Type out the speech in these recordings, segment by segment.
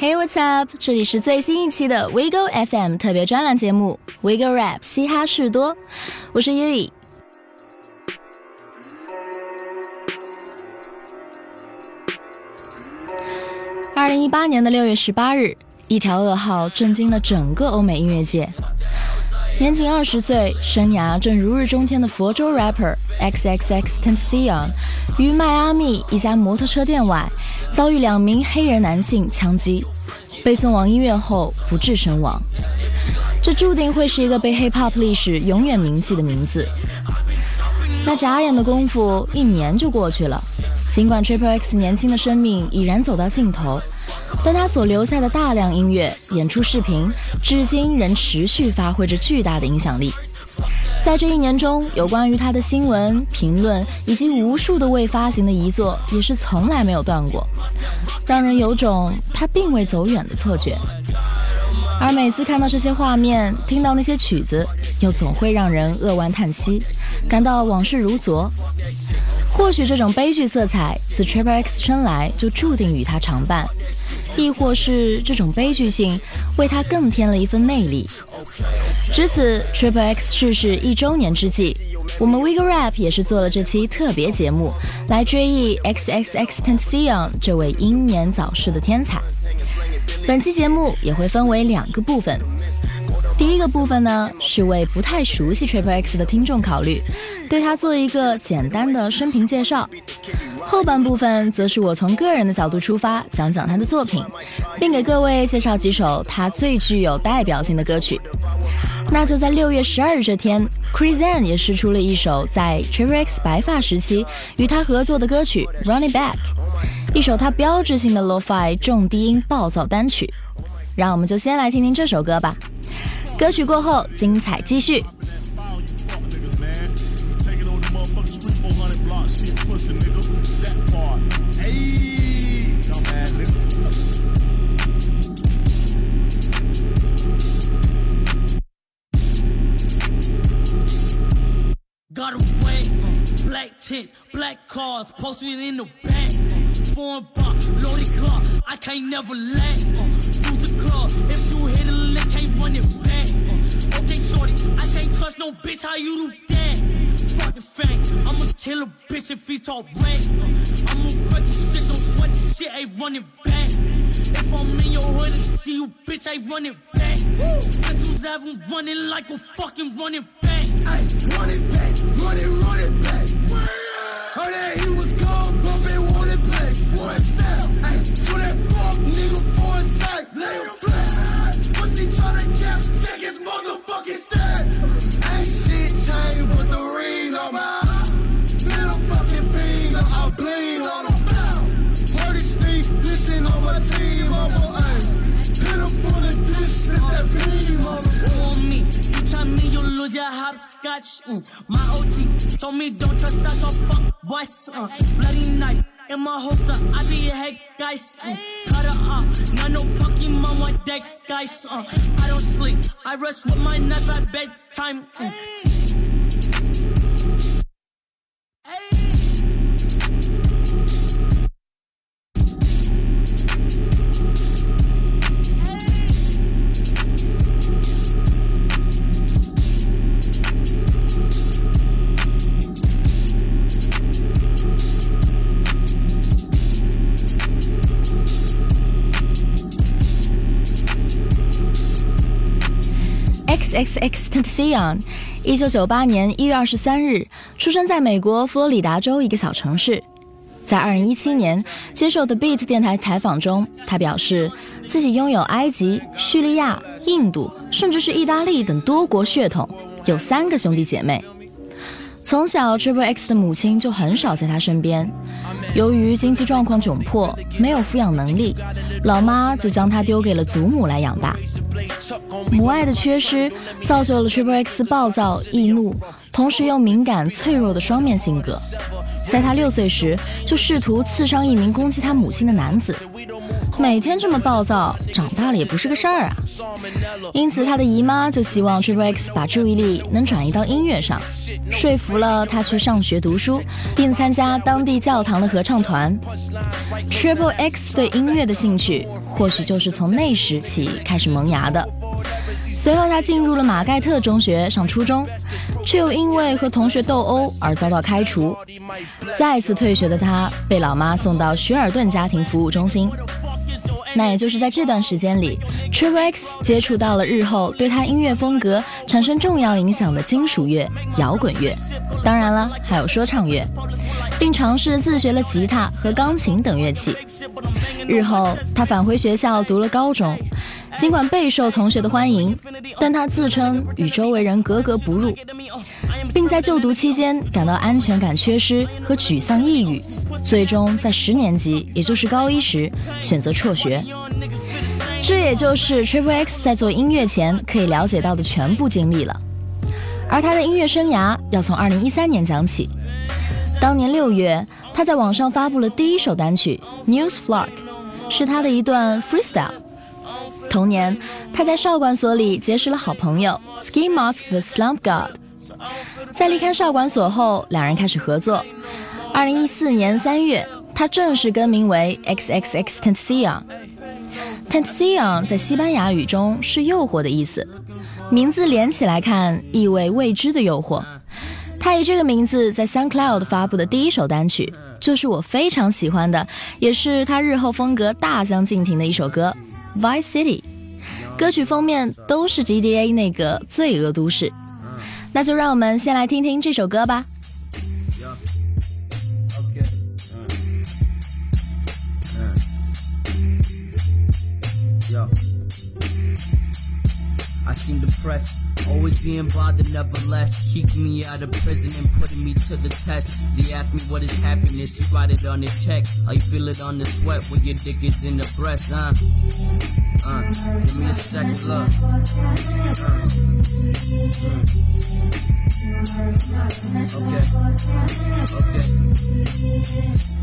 Hey, what's up？这里是最新一期的 WeGo FM 特别专栏节目 WeGo Rap 嘻哈事多，我是 Yui 二零一八年的六月十八日，一条噩耗震惊了整个欧美音乐界。年仅二十岁，生涯正如日中天的佛州 rapper XXXTentacion，于迈阿密一家摩托车店外遭遇两名黑人男性枪击，被送往医院后不治身亡。这注定会是一个被 hip hop 历史永远铭记的名字。那眨眼的功夫，一年就过去了。尽管 Triple X 年轻的生命已然走到尽头。但他所留下的大量音乐、演出视频，至今仍持续发挥着巨大的影响力。在这一年中，有关于他的新闻、评论以及无数的未发行的遗作，也是从来没有断过，让人有种他并未走远的错觉。而每次看到这些画面，听到那些曲子，又总会让人扼腕叹息，感到往事如昨。或许这种悲剧色彩自 Triple X 生来就注定与他常伴。亦或是这种悲剧性为他更添了一份魅力。值此 Triple X 逝世一周年之际，我们 Wiggle Rap 也是做了这期特别节目，来追忆 XXXTentacion 这位英年早逝的天才。本期节目也会分为两个部分，第一个部分呢是为不太熟悉 Triple X 的听众考虑，对他做一个简单的生平介绍。后半部分则是我从个人的角度出发，讲讲他的作品，并给各位介绍几首他最具有代表性的歌曲。那就在六月十二日这天，Chris a n 也试出了一首在 Triple X 白发时期与他合作的歌曲《Running Back》，一首他标志性的 Lo-Fi 重低音暴躁单曲。让我们就先来听听这首歌吧。歌曲过后，精彩继续。Got away, black tents, black cars, posted in the back. Uh, foreign bar, loaded car, I can't never let. Uh, use the club, if you hit a lick, can't run it back. Uh, okay, shorty, I can't trust no bitch, how you do that? Fucking fang, I'ma kill a bitch if he talk rank. I'ma wreck shit, don't sweat the shit, ain't running back. If I'm in your hood and see you, bitch, I run it back. Pistols have them running like a fucking running back. Ay, run it back, hopscotch. Mm. My OG told me don't trust us or fuck boys. Uh. Bloody knife in my holster, I be a head guys. Mm. Cut her off, not no Pokemon with deck guys. Uh. I don't sleep, I rest with my knife at bedtime. Mm. XXX Tentacion，一九九八年一月二十三日出生在美国佛罗里达州一个小城市。在二零一七年接受的 Beat 电台采访中，他表示自己拥有埃及、叙利亚、印度，甚至是意大利等多国血统，有三个兄弟姐妹。从小，Triple X 的母亲就很少在他身边。由于经济状况窘迫，没有抚养能力，老妈就将他丢给了祖母来养大。母爱的缺失，造就了 Triple X 暴躁易怒，同时又敏感脆弱的双面性格。在他六岁时，就试图刺伤一名攻击他母亲的男子。每天这么暴躁，长大了也不是个事儿啊！因此他的姨妈就希望 Triple X 把注意力能转移到音乐上，说服了他去上学读书，并参加当地教堂的合唱团。Triple X 对音乐的兴趣，或许就是从那时起开始萌芽的。随后，他进入了马盖特中学上初中，却又因为和同学斗殴而遭到开除。再次退学的他，被老妈送到许尔顿家庭服务中心。那也就是在这段时间里，Triple X 接触到了日后对他音乐风格产生重要影响的金属乐、摇滚乐，当然了，还有说唱乐，并尝试自学了吉他和钢琴等乐器。日后，他返回学校读了高中。尽管备受同学的欢迎，但他自称与周围人格格不入，并在就读期间感到安全感缺失和沮丧抑郁，最终在十年级，也就是高一时选择辍学。这也就是 Triple X 在做音乐前可以了解到的全部经历了。而他的音乐生涯要从2013年讲起。当年六月，他在网上发布了第一首单曲《News Flock》，是他的一段 freestyle。同年，他在少管所里结识了好朋友 Ski Mask the Slump God。在离开少管所后，两人开始合作。二零一四年三月，他正式更名为 XXX Tentacion。Tentacion 在西班牙语中是“诱惑”的意思，名字连起来看，意味未知的诱惑。他以这个名字在 Sun Cloud 发布的第一首单曲，就是我非常喜欢的，也是他日后风格大相径庭的一首歌。Vice City，歌曲封面都是 G D A 那个罪恶都市，那就让我们先来听听这首歌吧。Always being bothered, nevertheless. Keeping me out of prison and putting me to the test. They ask me what is happiness, you write it on a check. You feel it on the sweat when your dick is in the breast, huh? Uh, give me a second look. Uh, okay. Okay.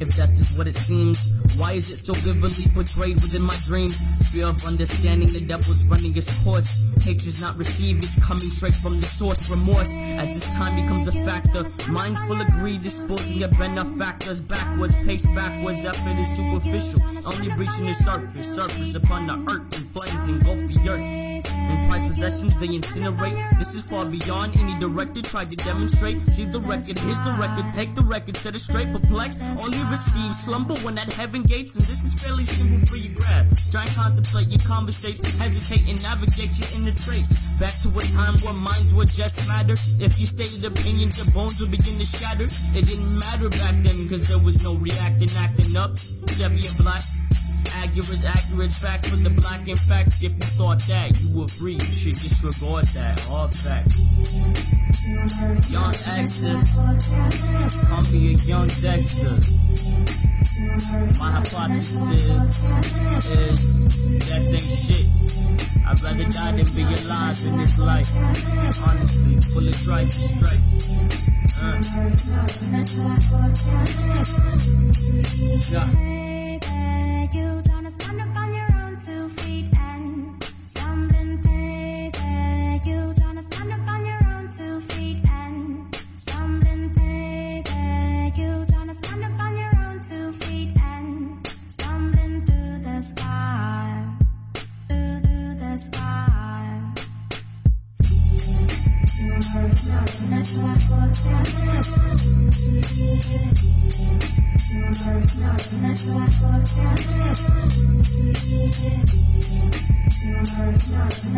If death is what it seems, why is it so vividly portrayed within my dreams? Fear of understanding the devil's running its course. Hatred's not received, it's coming straight from the source. Remorse, as this time becomes a factor. Minds full of greed, disposing of benefactors. Backwards, pace backwards, effort is superficial. Only reaching the surface, surface upon the earth, and flames engulf the earth. In prized possessions, they incinerate. This is far beyond any director tried to demonstrate. See the record, here's the record, take the record, set it straight, perplexed. Only receive slumber when at heaven gates, and this is fairly simple for you grab. Try and contemplate your conversation, hesitate and navigate your inner trace. Back to a time where minds would just matter. If you stated opinions, your bones would begin to shatter. It didn't matter back then, cause there was no reacting, acting up. Chevy and black. Accurate, accurate fact for the black. In fact, if you thought that, you were free. You should disregard that. All fact. Young Dexter. Call me a young Dexter. My hypothesis is that ain't shit. I'd rather die than be alive in this life. Honestly, full of strife and strife. Uh. Yeah.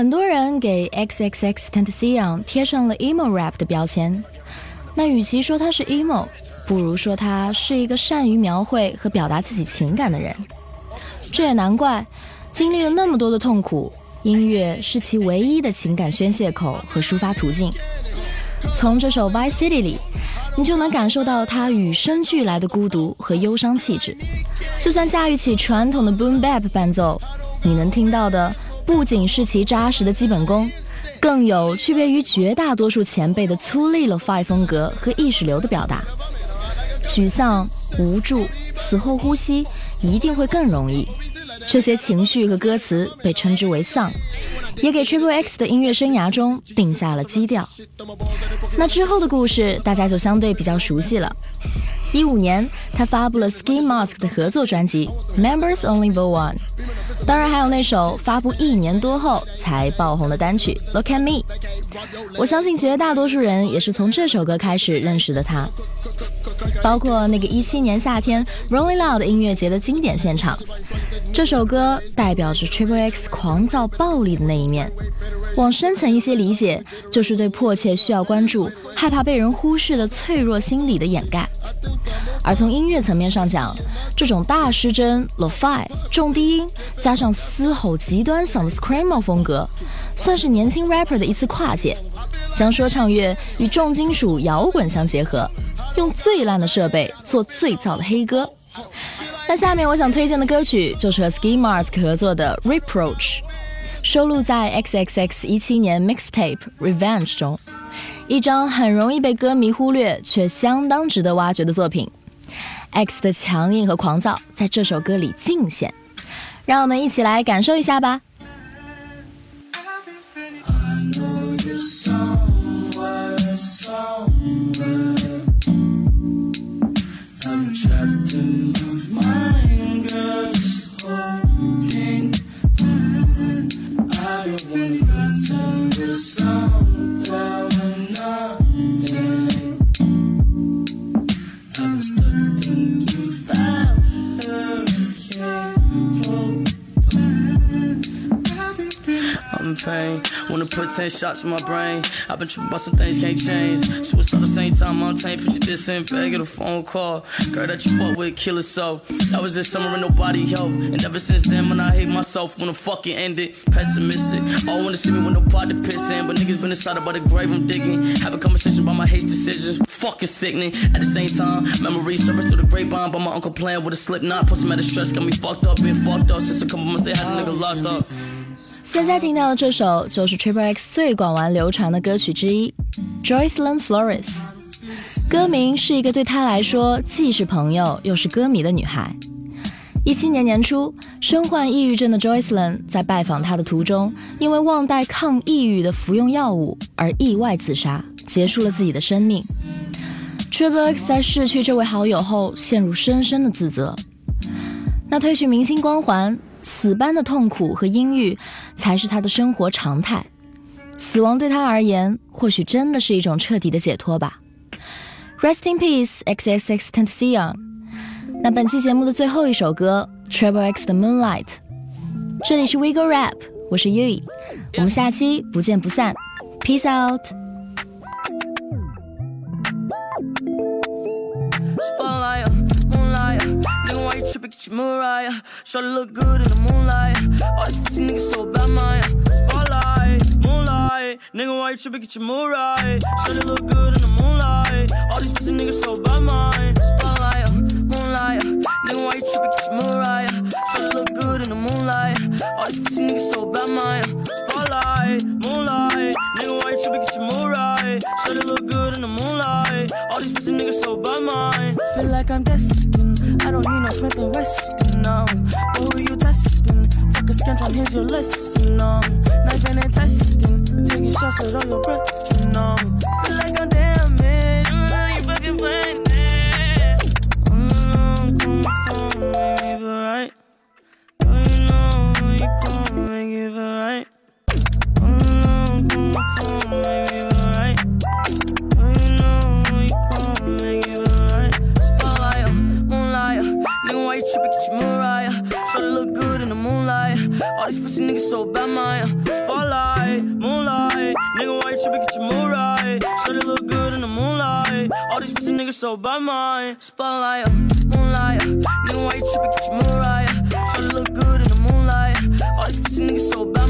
很多人给 X X X Tentacion 贴上了 emo rap 的标签。那与其说他是 emo，不如说他是一个善于描绘和表达自己情感的人。这也难怪，经历了那么多的痛苦，音乐是其唯一的情感宣泄口和抒发途径。从这首《Vice City》里，你就能感受到他与生俱来的孤独和忧伤气质。就算驾驭起传统的 Boom Bap 伴奏，你能听到的。不仅是其扎实的基本功，更有区别于绝大多数前辈的粗粝了 Five 风格和意识流的表达。沮丧、无助、死后呼吸一定会更容易。这些情绪和歌词被称之为丧，也给 Triple X 的音乐生涯中定下了基调。那之后的故事大家就相对比较熟悉了。一五年，他发布了 Ski Mask 的合作专辑《Members Only Vol One》，当然还有那首发布一年多后才爆红的单曲《Look at Me》。我相信绝大多数人也是从这首歌开始认识的他，包括那个一七年夏天 Rolling Loud 音乐节的经典现场。这首歌代表着 Triple X 狂躁暴力的那一面。往深层一些理解，就是对迫切需要关注、害怕被人忽视的脆弱心理的掩盖。而从音乐层面上讲，这种大失真、lo-fi、重低音加上嘶吼极端嗓的 screamo 风格，算是年轻 rapper 的一次跨界，将说唱乐与重金属摇滚相结合，用最烂的设备做最燥的黑歌。那下面我想推荐的歌曲就是和 Ski Mask 合作的 Reproach，收录在 XXX 一七年 Mixtape Revenge 中。一张很容易被歌迷忽略，却相当值得挖掘的作品。X 的强硬和狂躁在这首歌里尽显，让我们一起来感受一下吧。pain. Wanna put 10 shots in my brain. I've been tripping about some things can't change. Suicide the same time I'm tame. Put your this in bag of a phone call. Girl that you fuck with, kill it so. That was this summer and nobody helped. And ever since then, when I hate myself, the fucking ended. Pessimistic. All wanna see me with no pot to piss in. But niggas been inside about the grave I'm digging. Have a conversation about my hate decisions. Fucking sickening. At the same time, memories surface through the grapevine. But my uncle playing with a slip knot. Put out stress, got me fucked up, been fucked up since a couple months they had a nigga locked up. 现在听到的这首就是 Triple X 最广为流传的歌曲之一，Joycelyn Flores。歌名是一个对他来说既是朋友又是歌迷的女孩。一七年年初，身患抑郁症的 Joycelyn 在拜访他的途中，因为忘带抗抑郁的服用药物而意外自杀，结束了自己的生命。Triple X 在失去这位好友后，陷入深深的自责。那褪去明星光环。死般的痛苦和阴郁，才是他的生活常态。死亡对他而言，或许真的是一种彻底的解脱吧。Rest in peace, X X X Tentacion。那本期节目的最后一首歌，Triple X 的 Moonlight。这里是 Wiggle Rap，我是 Yui，我们下期不见不散，Peace out。You trippin', get. Try look good in the moonlight. All these pussy niggas so bad, man. Spotlight, moonlight. Nigga, why you trippin', get your. Try to look good in the moonlight. All these pussy niggas so bad, man. Spotlight, moonlight. Nigga, why you trippin', get your. Try to look good in the moonlight. All these pussy niggas so bad, man. Spotlight, moonlight. Nigga, why you trippin', get your. Try to look good in the moonlight. All these pussy niggas so bad, man. Feel like I'm destined. I don't need no Smith and Weston, no. But who you testing? Fuck a scantron, here's your lesson, no. Knife and testing, taking shots at all your breath, you know. these pussy niggas so bad, my uh, spotlight, moonlight. Nigga, why you tripping? Get your mood right. Should it look good in the moonlight? All these pussy niggas so bad, my uh, spotlight, uh, moonlight. Nigga, why you tripping? Get your mood right. Should it look good in the moonlight? All these pussy niggas so bad.